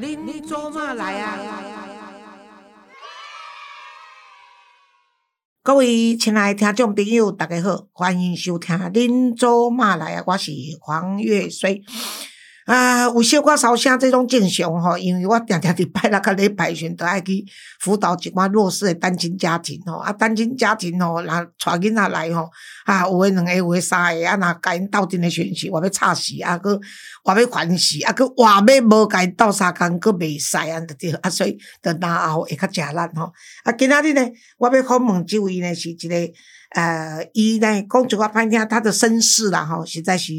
恁做嘛来啊？各位亲爱的听众朋友，大家好，欢迎收听《恁做嘛来啊》，我是黄月水。啊，有小可烧声，这种正常吼，因为我定定伫拜六甲礼拜选都爱去辅导一寡弱势的单亲家庭吼，啊，单亲家庭吼，若带囡仔来吼，啊，有诶两个，有诶三个，啊，若甲因斗阵诶选时，我要吵死，啊，佮我要烦死，啊，佮话要无甲因斗相共，佮袂使安着对，啊，所以着然后会较食力吼。啊，今仔日呢，我要访问即位呢是一个。呃，伊呢讲一句话歹听，他的身世啦吼，实在是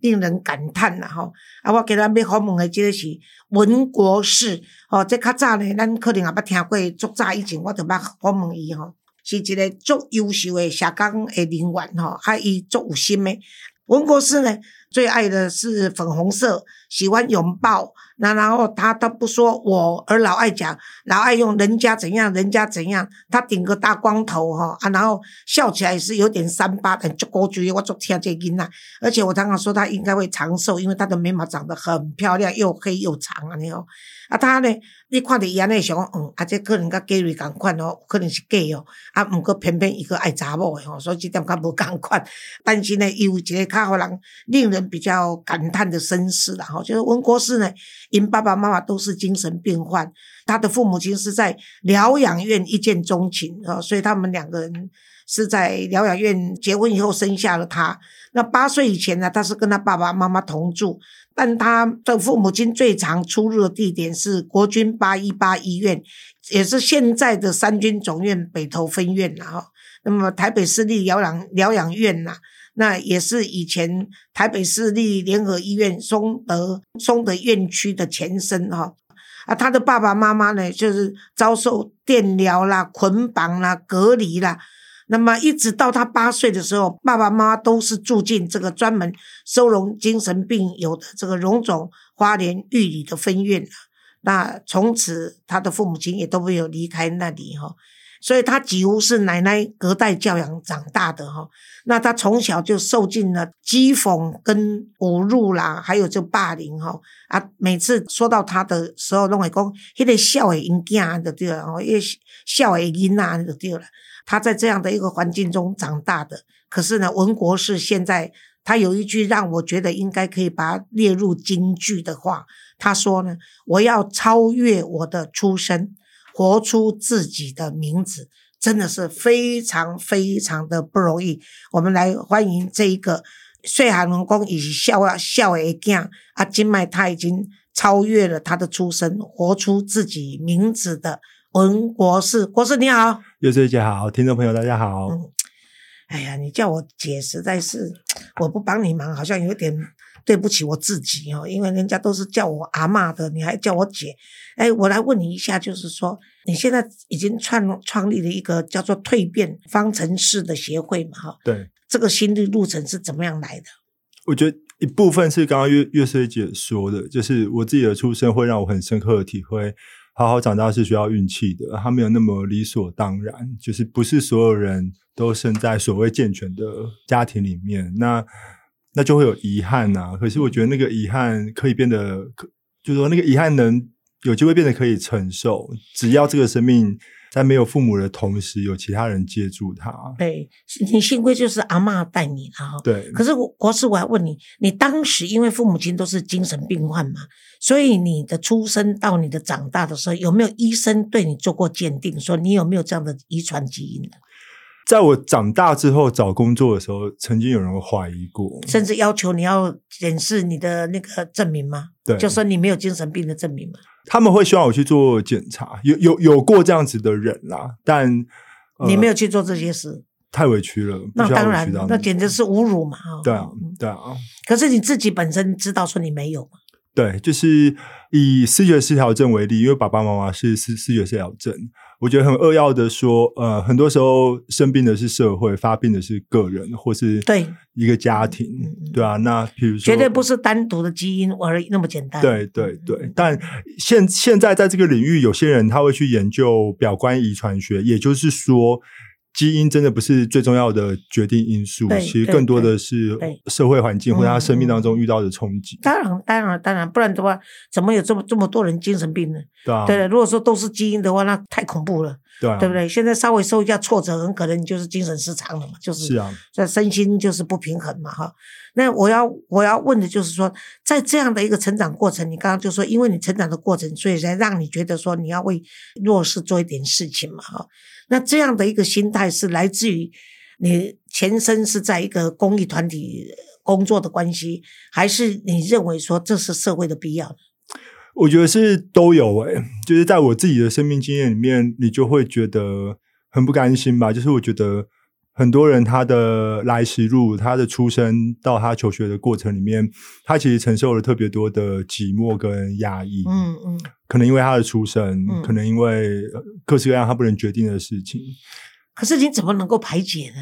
令人感叹啦吼。啊，我今日要访问的即个是文国士，吼，这较早呢，咱可能也捌听过，足早以前我就捌访问伊吼，是一个足优秀的社工的人员吼，啊，伊足有心的。文国士呢，最爱的是粉红色，喜欢拥抱。那然后他他不说我，而老爱讲，老爱用人家怎样，人家怎样。他顶个大光头哈啊，然后笑起来是有点三八的，就高举我就听这音呐。而且我常常说他应该会长寿，因为他的眉毛长得很漂亮，又黑又长啊，你哦。啊，他呢，你看着伊安尼想，嗯，啊，这可能甲 Gary 共款哦，可能是 gay 哦，啊，毋过偏偏伊个爱查某的吼，所以即点较无共款。但是呢，伊有一个较互人令人比较感叹的身世啦吼，就是文国士呢。因爸爸妈妈都是精神病患，他的父母亲是在疗养院一见钟情啊，所以他们两个人是在疗养院结婚以后生下了他。那八岁以前呢，他是跟他爸爸妈妈同住，但他的父母亲最常出入的地点是国军八一八医院，也是现在的三军总院北投分院了哈。那么台北市立疗养疗养院呐。那也是以前台北市立联合医院松德松德院区的前身哈啊，他的爸爸妈妈呢，就是遭受电疗啦、捆绑啦、隔离啦。那么一直到他八岁的时候，爸爸妈妈都是住进这个专门收容精神病友的这个荣总花莲玉里的分院那从此他的父母亲也都没有离开那里哈。所以他几乎是奶奶隔代教养长大的哈，那他从小就受尽了讥讽跟侮辱啦，还有就霸凌哈啊，每次说到他的时候，都会讲，迄个笑的因囝就对了，哦，一笑的因啊就对了。他在这样的一个环境中长大的，可是呢，文国是现在他有一句让我觉得应该可以把它列入京剧的话，他说呢，我要超越我的出身。活出自己的名字，真的是非常非常的不容易。我们来欢迎这一个岁寒文公以及笑啊笑的囝啊，今麦他已经超越了他的出身，活出自己名字的文国士。国士你好，月穗姐好，听众朋友大家好。哎呀，你叫我姐实在是我不帮你忙，好像有点。对不起我自己哦，因为人家都是叫我阿妈的，你还叫我姐。哎，我来问你一下，就是说你现在已经创创立了一个叫做蜕变方程式的协会嘛？哈，对，这个心路路程是怎么样来的？我觉得一部分是刚刚月月穗姐说的，就是我自己的出生会让我很深刻的体会，好好长大是需要运气的，它没有那么理所当然，就是不是所有人都生在所谓健全的家庭里面。那那就会有遗憾呐，可是我觉得那个遗憾可以变得，可就是说那个遗憾能有机会变得可以承受，只要这个生命在没有父母的同时，有其他人接住他。对，你幸亏就是阿妈带你哈。对。可是我国师，我要问你，你当时因为父母亲都是精神病患嘛，所以你的出生到你的长大的时候，有没有医生对你做过鉴定，说你有没有这样的遗传基因的？在我长大之后找工作的时候，曾经有人怀疑过，甚至要求你要显示你的那个证明吗？对，就说你没有精神病的证明吗？他们会希望我去做检查，有有有过这样子的人啦，但你没有去做这些事，太委屈了。那当然，那简直是侮辱嘛！对啊，对啊。可是你自己本身知道说你没有吗？对，就是以视觉失调症为例，因为爸爸妈妈是视视觉失调症。我觉得很扼要的说，呃，很多时候生病的是社会，发病的是个人，或是对一个家庭，对啊。那比如说，绝对不是单独的基因而已那么简单。对对对，但现现在在这个领域，有些人他会去研究表观遗传学，也就是说，基因真的不是最重要的决定因素，其实更多的是社会环境或者他生命嗯当中遇到的冲击，当然，当然，当然，不然的话，怎么有这么这么多人精神病呢？对啊，对，如果说都是基因的话，那太恐怖了，对啊，对不对？现在稍微受一下挫折，很可能你就是精神失常了嘛，就是是啊，这身心就是不平衡嘛，哈。那我要我要问的就是说，在这样的一个成长过程，你刚刚就说，因为你成长的过程，所以才让你觉得说你要为弱势做一点事情嘛，哈。那这样的一个心态是来自于你前身是在一个公益团体工作的关系，还是你认为说这是社会的必要？我觉得是都有诶、就是在我自己的生命经验里面，你就会觉得很不甘心吧。就是我觉得很多人他的来时路，他的出生到他求学的过程里面，他其实承受了特别多的寂寞跟压抑。嗯嗯，可能因为他的出生，嗯可能因为呃各式各样他不能决定的事情。可是你怎么能够排解呢？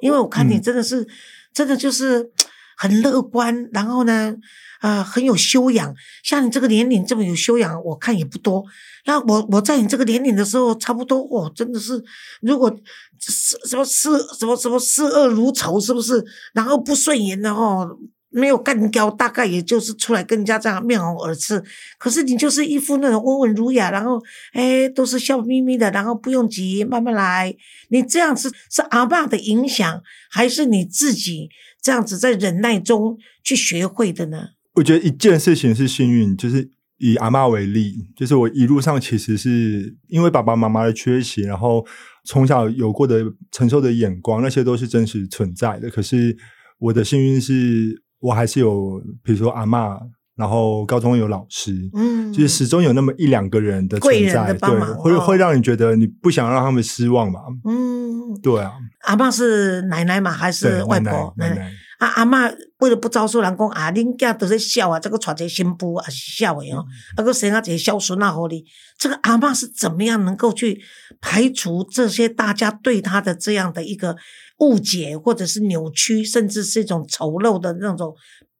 因为我看你嗯真的是，真的就是很乐观，然后呢，呃，很有修养。像你这个年龄这么有修养，我看也不多。那我我在你这个年龄的时候，差不多哦，真的是，如果是什么视什么什么视恶如仇，是不是？然后不顺眼的哦，没有干掉，大概也就是出来跟人家这样面红耳赤。可是你就是一副那种温文儒雅，然后哎都是笑眯眯的，然后不用急，慢慢来。你这样子是阿爸的影响，还是你自己这样子在忍耐中去学会的呢？我觉得一件事情是幸运，就是以阿嬷为例，就是我一路上其实是因为爸爸妈妈的缺席，然后从小有过的承受的眼光，那些都是真实存在的。可是我的幸运是我还是有，比如说阿嬷，然后高中有老师，嗯，就是始终有那么一两个人的存在，对会哦会让你觉得你不想让他们失望嘛？嗯，对啊，阿嬷是奶奶嘛，还是外婆？奶奶奶。啊，阿嬷为了不招受人讲啊，恁囝都在笑啊，这个带一个新妇啊是笑的哦，啊个生啊一个孝孙啊，好哩这个阿嬷是怎么样能够去排除这些大家对她的这样的一个误解，或者是扭曲，甚至是一种丑陋的那种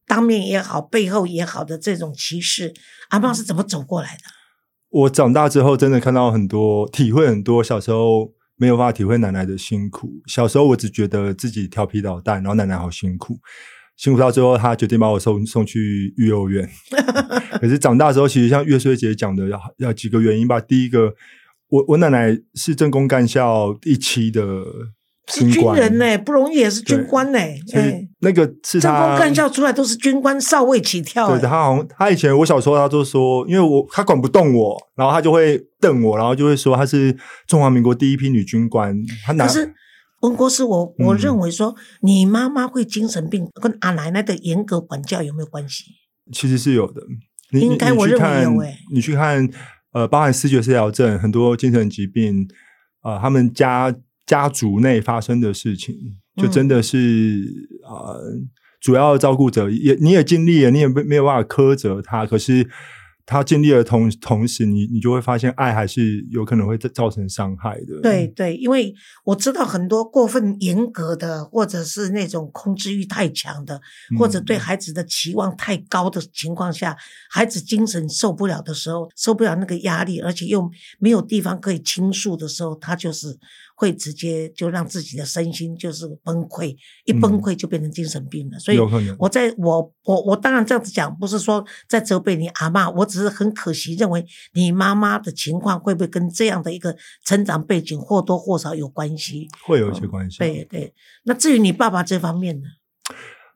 当面也好，背后也好的这种歧视，阿嬷是怎么走过来的？我长大之后，真的看到很多，体会很多小时候没有办法体会奶奶的辛苦。小时候我只觉得自己调皮捣蛋，然后奶奶好辛苦，辛苦到最后，她决定把我送送去育幼院。可是长大之后，其实像月穗姐讲的，要要几个原因吧。第一个，我我奶奶是政工干校一期的是军官人呢、不容易，也是军官呢、所以哎那个是政工干校出来都是军官少尉起跳、对，哎他好像他以前我小时候他就说，因为我他管不动我，然后他就会瞪我，然后就会说他是中华民国第一批女军官。他拿可是文国师，我我嗯认为说，你妈妈会精神病跟阿奶奶的严格管教有没有关系？其实是有的，你应该我认为你去看有欸你去看呃，包含视觉失调症，很多精神疾病，呃，他们家家族内发生的事情，就嗯真的是、呃，主要照顾者也你也尽力了，你也没没有办法苛责他，可是。他尽力了同同时，你你就会发现，爱还是有可能会造造成伤害的。对对，因为我知道很多过分严格的，或者是那种控制欲太强的，或者对嗯孩子的期望太高的情况下，孩子精神受不了的时候，受不了那个压力，而且又没有地方可以倾诉的时候，他就是会直接就让自己的身心就是崩溃，一崩嗯溃就变成精神病了。所以。我在我我我当然这样子讲，不是说在责备你阿妈，我只是很可惜，认为你妈妈的情况会不会跟这样的一个成长背景或多或少有关系？会有一些关系。对对。那至于你爸爸这方面呢？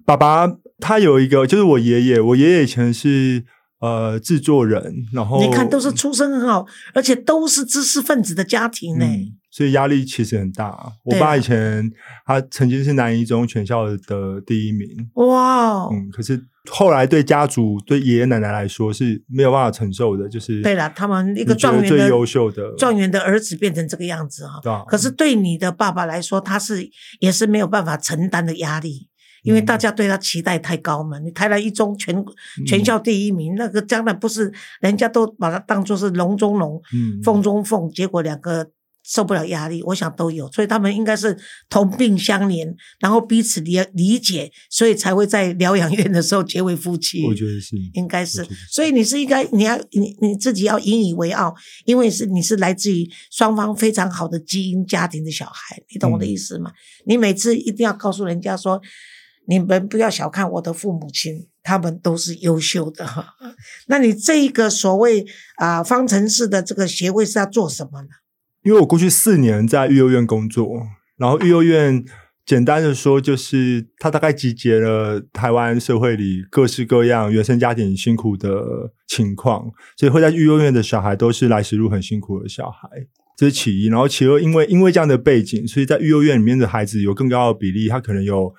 爸爸他有一个，就是我爷爷，我爷爷以前是呃制作人，然后你看，都是出身很好，而且都是知识分子的家庭呢。嗯，所以压力其实很大。我爸以前他曾经是南一中全校的第一名，哇哦，嗯，可是后来对家族对爷爷奶奶来说是没有办法承受的，就是对了，他们一个状元的最优秀的。状元的儿子变成这个样子啊、对啊。可是对你的爸爸来说，他是也是没有办法承担的压力，因为嗯。大家对他期待太高嘛。你台南一中全全校第一名，那个将来不是人家都把他当做是龙中龙、嗯。凤中凤，结果两个受不了压力，我想都有，所以他们应该是同病相怜，然后彼此理理解，所以才会在疗养院的时候结为夫妻。我觉得是，应该是所以你是应该你要你你自己要引以为傲，因为是你是来自于双方非常好的基因家庭的小孩，你懂我的意思吗？你每次一定要告诉人家说，你们不要小看我的父母亲，他们都是优秀的哈。那你这一个所谓啊、方程式的这个协会是要做什么呢？因为我过去四年在育幼院工作，然后育幼院简单的说，就是它大概集结了台湾社会里各式各样原生家庭辛苦的情况，所以会在育幼院的小孩都是来时路很辛苦的小孩，这是其一。然后其二，因为因为这样的背景，所以在育幼院里面的孩子有更高的比例，他可能有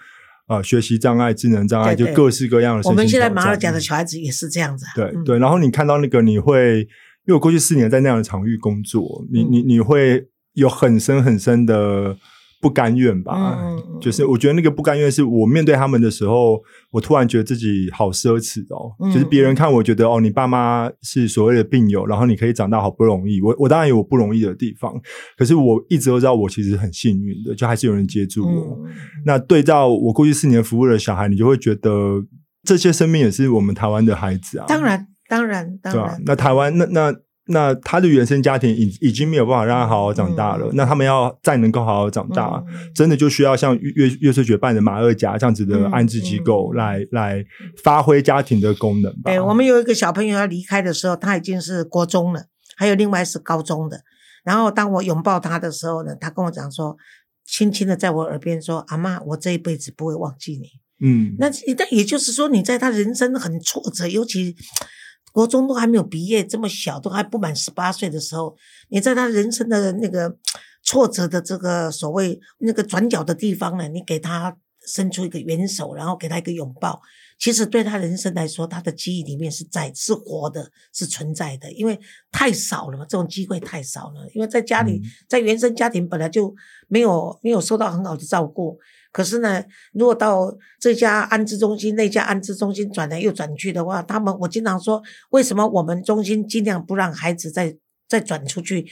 呃学习障碍、智能障碍，对对。就各式各样的我们现在马尔战甲的。小孩子也是这样子啊，嗯。对对，然后你看到那个，你会，因为我过去四年在那样的场域工作，你嗯你你会有很深很深的不甘愿吧？就是我觉得那个不甘愿，是我面对他们的时候，我突然觉得自己好奢侈哦。嗯就是别人看我觉得哦，你爸妈是所谓的病友，然后你可以长大好不容易。我我当然有我不容易的地方，可是我一直都知道我其实很幸运的，就还是有人接住我。嗯，那对照我过去四年服务的小孩，你就会觉得这些生命也是我们台湾的孩子啊。当然当然当对啊然，，那台湾那那那他的原生家庭已已经没有办法让他好好长大了，嗯那他们要再能够好好长大，嗯真的就需要像月月岁学办的马二甲这样子的安置机构来、来发挥家庭的功能吧。对，我们有一个小朋友要离开的时候，他已经是国中了，还有另外是高中的。然后当我拥抱他的时候呢，他跟我讲说，轻轻的在我耳边说：“阿妈，我这一辈子不会忘记你。嗯，那那也就是说，你在他人生很挫折，尤其国中都还没有毕业，这么小都还不满十八岁的时候，你在他人生的那个挫折的这个所谓那个转角的地方呢，你给他伸出一个援手，然后给他一个拥抱。其实对他人生来说，他的记忆里面是在是活的，是存在的，因为太少了嘛，这种机会太少了。因为在家里，嗯在原生家庭本来就没有没有受到很好的照顾，可是呢，如果到这家安置中心、那家安置中心转来又转去的话，他们我经常说，为什么我们中心尽量不让孩子再再转出去？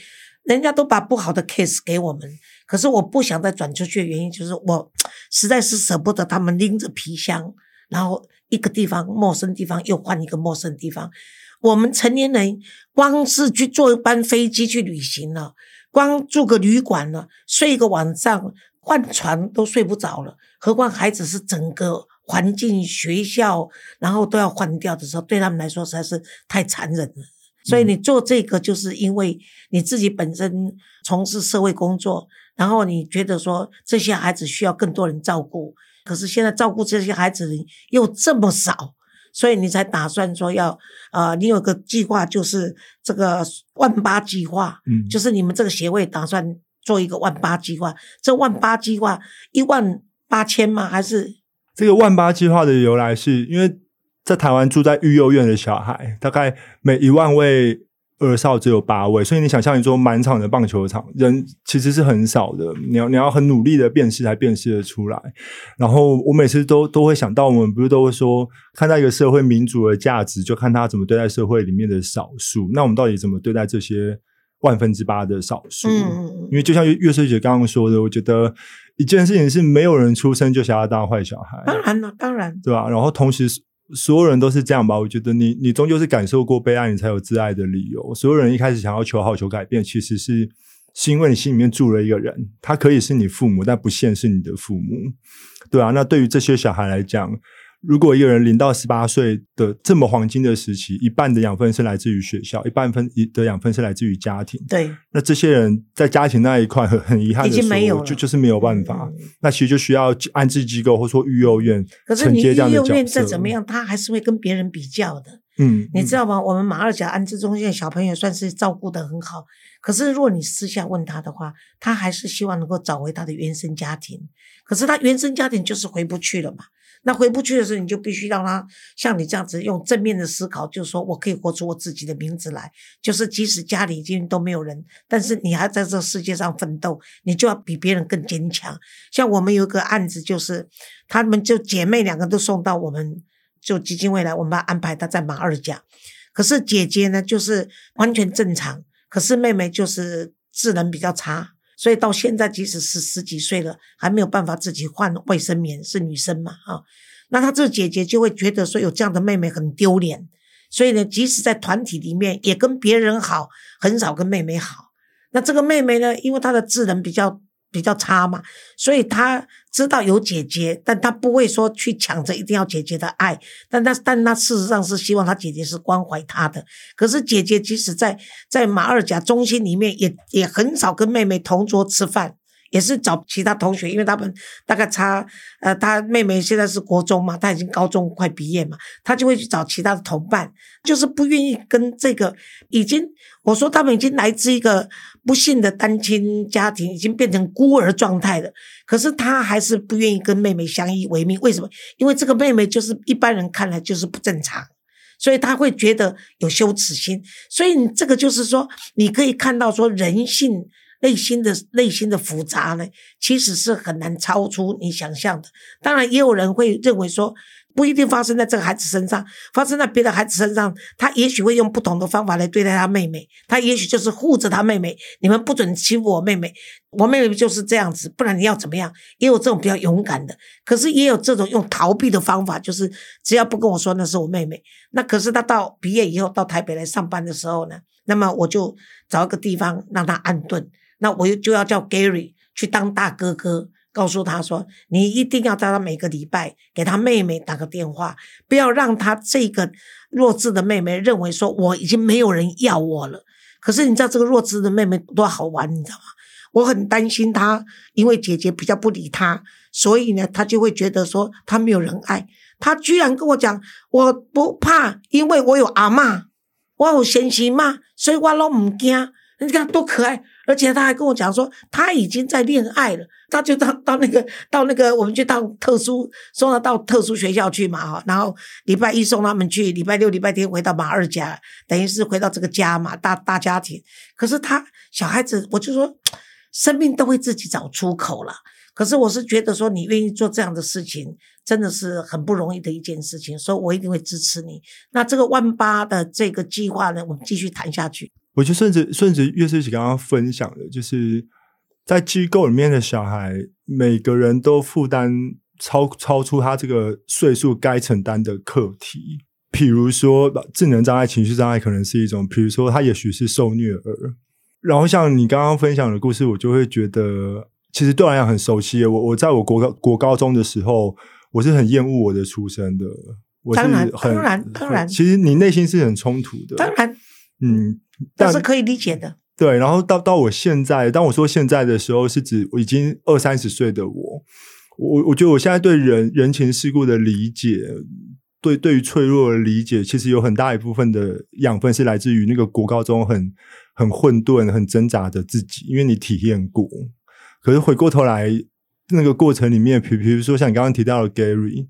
人家都把不好的 case 给我们，可是我不想再转出去的原因就是我实在是舍不得他们拎着皮箱，然后一个地方陌生地方又换一个陌生地方。我们成年人光是去坐一班飞机去旅行了，光住个旅馆了，睡一个晚上换床都睡不着了，何况孩子是整个环境、学校，然后都要换掉的时候，对他们来说实在是太残忍了。所以你做这个，就是因为你自己本身从事社会工作，然后你觉得说这些孩子需要更多人照顾，可是现在照顾这些孩子的人又这么少，所以你才打算说要呃，你有个计划，就是这个万八计划，嗯就是你们这个协会打算做一个万八计划。这万八计划一万八千吗？还是这个万八计划的由来是因为在台湾住在育幼院的小孩，大概每一万位儿少只有八位，所以你想象一座满场的棒球场，人其实是很少的。你要你要很努力的辨识才辨识得出来。然后我每次都都会想到，我们不是都会说，看待一个社会民主的价值，就看他怎么对待社会里面的少数。那我们到底怎么对待这些万分之八的少数？嗯因为就像月月穗姐刚刚说的，我觉得一件事情是没有人出生就想要当坏小孩，当然了，当然，对吧？然后同时所有人都是这样吧？我觉得你你终究是感受过被爱，你才有自爱的理由。所有人一开始想要求好、求改变，其实是是因为你心里面住了一个人，他可以是你父母，但不限是你的父母，对啊。那对于这些小孩来讲，如果一个人零到十八岁的这么黄金的时期，一半的养分是来自于学校，一半分的养分是来自于家庭。对，那这些人在家庭那一块很很遗憾的已经没有说，就就是没有办法。嗯那其实就需要安置机构或者说育幼院可是你承接这样幼院的角色。再怎么样，他还是会跟别人比较的。嗯，嗯你知道吗？我们马二甲安置中心的小朋友算是照顾的很好，可是如果你私下问他的话，他还是希望能够找回他的原生家庭。可是他原生家庭就是回不去了嘛。那回不去的时候，你就必须让他像你这样子用正面的思考，就是说我可以活出我自己的名字来。就是即使家里已经都没有人，但是你还在这世界上奋斗，你就要比别人更坚强。像我们有个案子，就是她们就姐妹两个都送到我们就基金会来，我们安排她在马二甲。可是姐姐呢，就是完全正常，可是妹妹就是智能比较差，所以到现在即使是十几岁了，还没有办法自己换卫生棉，是女生嘛啊？那她这姐姐就会觉得说有这样的妹妹很丢脸，所以呢，即使在团体里面也跟别人好，很少跟妹妹好。那这个妹妹呢，因为她的智能比较。比较差嘛，所以他知道有姐姐，但他不会说去抢着一定要姐姐的爱，但他但他事实上是希望他姐姐是关怀他的。可是姐姐即使在在马二甲中心里面，也也很少跟妹妹同桌吃饭。也是找其他同学，因为他们大概差，呃，他妹妹现在是国中嘛，他已经高中快毕业嘛，他就会去找其他的同伴，就是不愿意跟这个已经，我说他们已经来自一个不幸的单亲家庭，已经变成孤儿状态了，可是他还是不愿意跟妹妹相依为命。为什么？因为这个妹妹就是一般人看来就是不正常，所以他会觉得有羞耻心。所以你这个就是说，你可以看到说人性。内心的内心的复杂呢，其实是很难超出你想象的。当然，也有人会认为说，不一定发生在这个孩子身上，发生在别的孩子身上，他也许会用不同的方法来对待他妹妹。他也许就是护着他妹妹，你们不准欺负我妹妹，我妹妹就是这样子，不然你要怎么样？也有这种比较勇敢的，可是也有这种用逃避的方法，就是只要不跟我说那是我妹妹。那可是他到毕业以后到台北来上班的时候呢，那么我就找一个地方让他安顿。那我就要叫 Gary 去当大哥哥，告诉他说：“你一定要在他每个礼拜给他妹妹打个电话，不要让他这个弱智的妹妹认为说我已经没有人要我了。可是你知道这个弱智的妹妹多好玩，你知道吗？我很担心她，因为姐姐比较不理她，所以呢，她就会觉得说她没有人爱。她居然跟我讲，我不怕，因为我有阿妈，我有先生嘛，所以我拢唔惊。你看多可爱！”而且他还跟我讲说，他已经在恋爱了。他就到到那个到那个，我们就到特殊送他到特殊学校去嘛哈。然后礼拜一送他们去，礼拜六、礼拜天回到马二家，等于是回到这个家嘛，大大家庭。可是他小孩子，我就说，生命都会自己找出口了。可是我是觉得说，你愿意做这样的事情，真的是很不容易的一件事情，所以我一定会支持你。那这个万八的这个计划呢，我们继续谈下去。我就顺着顺着岳师姐刚刚分享的，就是在机构里面的小孩，每个人都负担超超出他这个岁数该承担的课题。比如说，智能障碍、情绪障碍可能是一种；，比如说，他也许是受虐儿。然后，像你刚刚分享的故事，我就会觉得，其实对我来讲很熟悉。我我在我国高国高中的时候，我是很厌恶我的出身的。当然，当然，当然，其实你内心是很冲突的。当然，嗯。但是可以理解的。对，然后到到我现在，当我说现在的时候，是指我已经二三十岁的我。我我觉得我现在对人人情世故的理解，对对于脆弱的理解，其实有很大一部分的养分是来自于那个国高中很很混沌、很挣扎的自己，因为你体验过。可是回过头来，那个过程里面，比比如说像你刚刚提到的 Gary。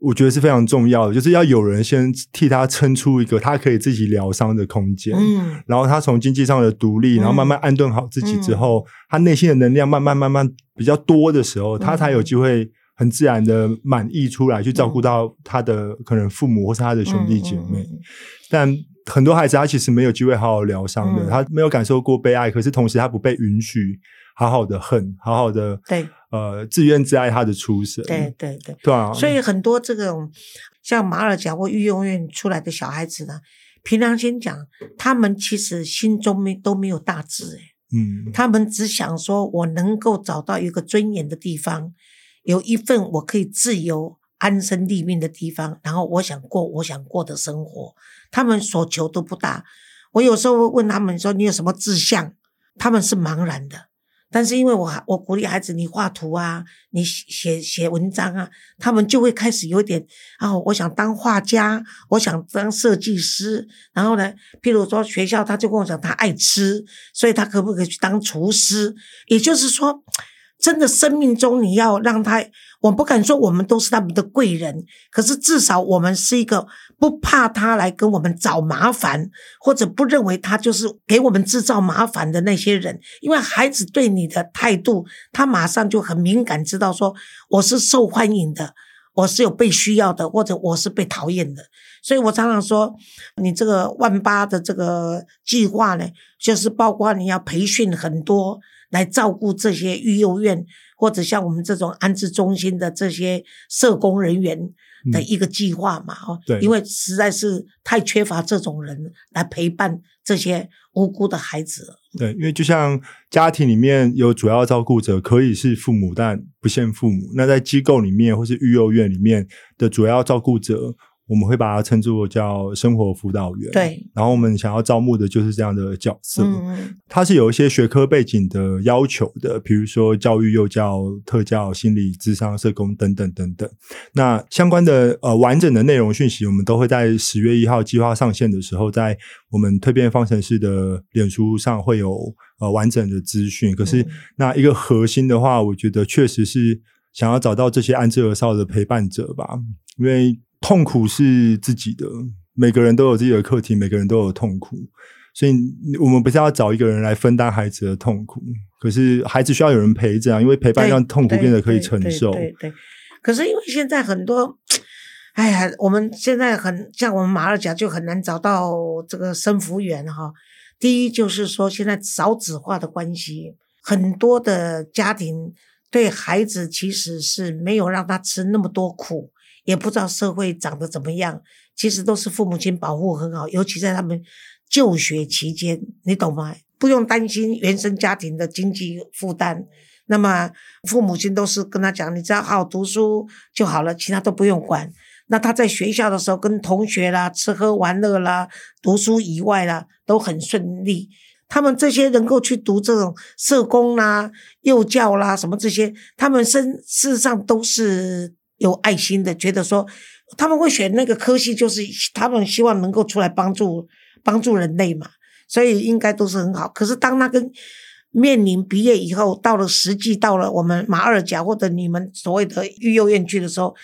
我觉得是非常重要的，就是要有人先替他撑出一个他可以自己疗伤的空间，嗯，然后他从经济上的独立，然后慢慢安顿好自己之后，他内心的能量慢慢慢慢比较多的时候，他才有机会很自然的满意出来，去照顾到他的可能父母或是他的兄弟姐妹。但很多孩子他其实没有机会好好疗伤的，他没有感受过被爱，可是同时他不被允许。好好的恨，好好的对，呃，自怨自艾他的出身，对对对，对啊。所以很多这种像马尔甲或育幼院出来的小孩子呢，凭良心讲，他们其实心中没都没有大志，哎，嗯，他们只想说我能够找到一个尊严的地方，有一份我可以自由安身立命的地方，然后我想过我想过的生活，他们所求都不大。我有时候问他们说你有什么志向，他们是茫然的。但是因为我我鼓励孩子，你画图啊，你写写文章啊，他们就会开始有点啊，我想当画家，我想当设计师。然后呢，譬如说学校，他就跟我讲，他爱吃，所以他可不可以去当厨师？也就是说。真的，生命中你要让他，我不敢说我们都是他们的贵人，可是至少我们是一个不怕他来跟我们找麻烦，或者不认为他就是给我们制造麻烦的那些人。因为孩子对你的态度，他马上就很敏感，知道说我是受欢迎的。我是有被需要的，或者我是被讨厌的。所以我常常说，你这个万八的这个计划呢，就是包括你要培训很多来照顾这些育幼院或者像我们这种安置中心的这些社工人员的一个计划嘛，哦，对因为实在是太缺乏这种人来陪伴这些无辜的孩子了。对，因为就像家庭里面有主要照顾者，可以是父母，但不限父母。那在机构里面或是育幼院里面的主要照顾者，我们会把它称作叫生活辅导员。对，然后我们想要招募的就是这样的角色。它是有一些学科背景的要求的，比如说教育、幼教、特教、心理、智商、社工等等等等。那相关的呃完整的内容讯息，我们都会在十月一号计划上线的时候，在我们蜕变方程式的脸书上会有呃完整的资讯。可是嗯那一个核心的话，我觉得确实是想要找到这些安置而少的陪伴者吧，因为痛苦是自己的，每个人都有自己的课题，每个人都有痛苦。所以我们不是要找一个人来分担孩子的痛苦，可是孩子需要有人陪着啊，因为陪伴让痛苦变得可以承受。对对，可是因为现在很多，哎呀，我们现在很像我们马二甲就很难找到这个生服员哈。第一就是说，现在少子化的关系，很多的家庭对孩子其实是没有让他吃那么多苦，也不知道社会长得怎么样，其实都是父母亲保护很好，尤其在他们就学期间，你懂吗？不用担心原生家庭的经济负担，那么父母亲都是跟他讲，你只要好好读书就好了，其他都不用管。那他在学校的时候，跟同学啦、吃喝玩乐啦、读书以外啦，都很顺利。他们这些能够去读这种社工啦、幼教啦什么这些，他们身事实上都是有爱心的，觉得说他们会选那个科系，就是他们希望能够出来帮助帮助人类嘛，所以应该都是很好。可是当那跟面临毕业以后，到了实际到了我们马二甲或者你们所谓的育幼院去的时候，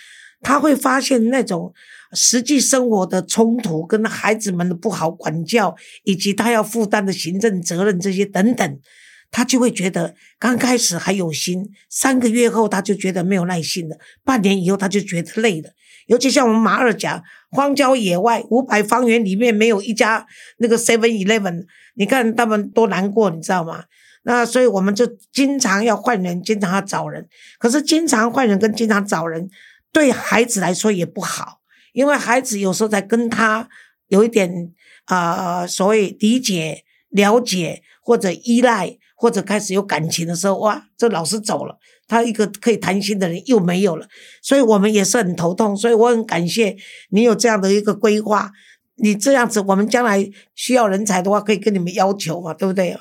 他会发现那种实际生活的冲突，跟孩子们的不好管教，以及他要负担的行政责任这些等等，他就会觉得刚开始还有心，三个月后他就觉得没有耐心了，半年以后他就觉得累了。尤其像我们马二甲荒郊野外五百方圆里面没有一家那个 Seven Eleven，你看他们多难过，你知道吗？那所以我们就经常要换人，经常要找人。可是经常换人跟经常找人，对孩子来说也不好，因为孩子有时候在跟他有一点呃所谓理解、了解或者依赖，或者开始有感情的时候，哇，这老师走了，他一个可以谈心的人又没有了，所以我们也是很头痛。所以我很感谢你有这样的一个规划。你这样子，我们将来需要人才的话，可以跟你们要求嘛，对不对啊？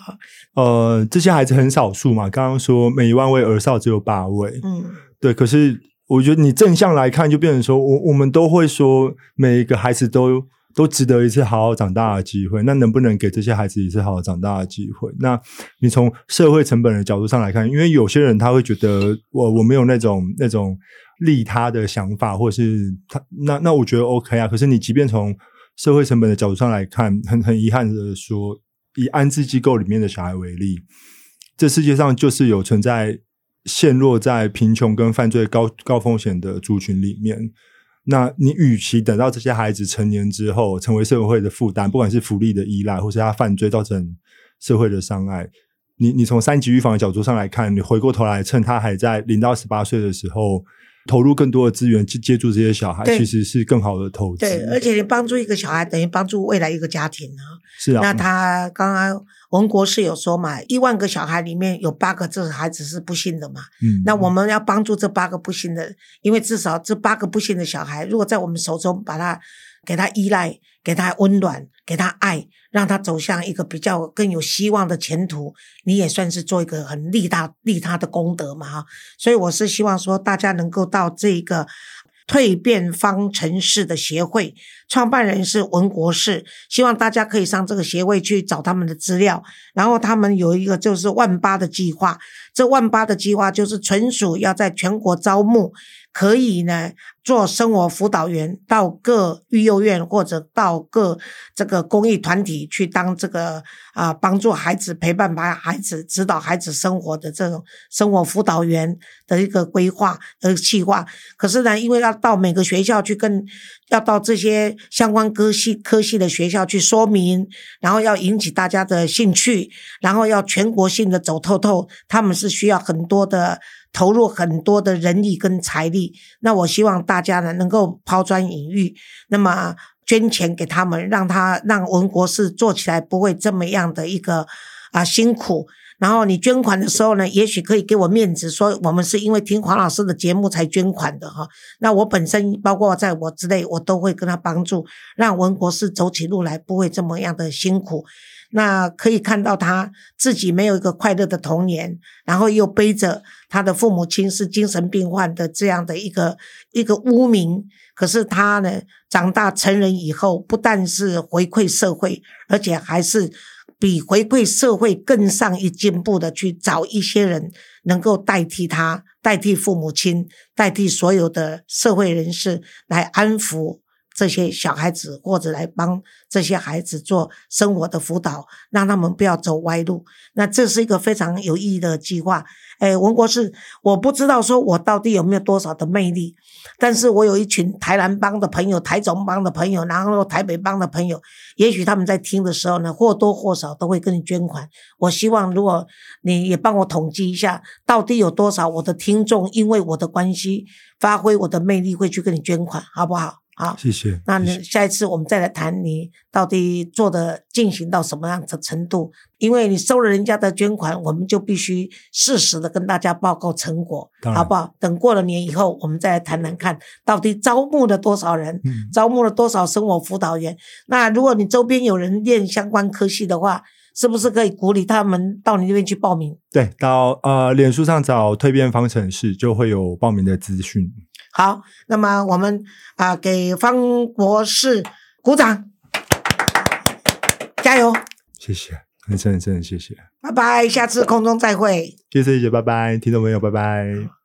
呃，这些孩子很少数嘛，刚刚说每一万位儿少只有八位，嗯，对，可是我觉得你正向来看，就变成说我我们都会说每一个孩子都都值得一次好好长大的机会。那能不能给这些孩子一次好好长大的机会？那你从社会成本的角度上来看，因为有些人他会觉得我我没有那种那种利他的想法，或者是他那那我觉得 OK 啊。可是你即便从社会成本的角度上来看，很很遗憾的说，以安置机构里面的小孩为例，这世界上就是有存在陷落在贫穷跟犯罪高高风险的族群里面。那你与其等到这些孩子成年之后成为社会的负担，不管是福利的依赖，或是他犯罪造成社会的伤害，你你从三级预防的角度上来看，你回过头来趁他还在零到十八岁的时候，投入更多的资源去接触这些小孩，其实是更好的投资。对，而且你帮助一个小孩，等于帮助未来一个家庭啊。是啊，那他刚刚文国士有说嘛，一万个小孩里面有八个这孩子是不幸的嘛。嗯，那我们要帮助这八个不幸的，因为至少这八个不幸的小孩，如果在我们手中把他给他依赖，给他温暖，给他爱，让他走向一个比较更有希望的前途，你也算是做一个很利大利他的功德嘛哈。所以我是希望说，大家能够到这个。蜕变方程式的协会，创办人是文国士，希望大家可以上这个协会去找他们的资料。然后他们有一个就是万八的计划，这万八的计划就是纯属要在全国招募。可以呢，做生活辅导员，到各育幼院或者到各这个公益团体去当这个啊，帮助孩子陪伴把孩子指导孩子生活的这种生活辅导员的一个规划和计划。可是呢，因为要到每个学校去跟，要到这些相关科系科系的学校去说明，然后要引起大家的兴趣，然后要全国性的走透透，他们是需要很多的。投入很多的人力跟财力，那我希望大家呢能够抛砖引玉，那么捐钱给他们，让他让文国士做起来不会这么样的一个啊辛苦。然后你捐款的时候呢，也许可以给我面子，说我们是因为听黄老师的节目才捐款的哈。那我本身包括在我之内，我都会跟他帮助，让文国士走起路来不会这么样的辛苦。那可以看到他自己没有一个快乐的童年，然后又背着他的父母亲是精神病患的这样的一个一个污名。可是他呢，长大成人以后，不但是回馈社会，而且还是比回馈社会更上一进步的去找一些人能够代替他，代替父母亲，代替所有的社会人士来安抚。这些小孩子，或者来帮这些孩子做生活的辅导，让他们不要走歪路。那这是一个非常有意义的计划。哎，文国是我不知道说我到底有没有多少的魅力，但是我有一群台南帮的朋友、台中帮的朋友，然后台北帮的朋友，也许他们在听的时候呢，或多或少都会跟你捐款。我希望如果你也帮我统计一下，到底有多少我的听众因为我的关系发挥我的魅力会去跟你捐款，好不好？好，谢谢。那你下一次我们再来谈，你到底做的进行到什么样的程度？因为你收了人家的捐款，我们就必须适时的跟大家报告成果，好不好？等过了年以后，我们再来谈谈看，到底招募了多少人，招募了多少生活辅导员。那如果你周边有人练相关科系的话，是不是可以鼓励他们到你那边去报名？对，到呃，脸书上找蜕变方程式，就会有报名的资讯。好，那么我们啊，给方博士鼓掌，加油！谢谢，很真很真谢谢，拜拜，下次空中再会。谢谢谢，拜拜，听众朋友，拜拜。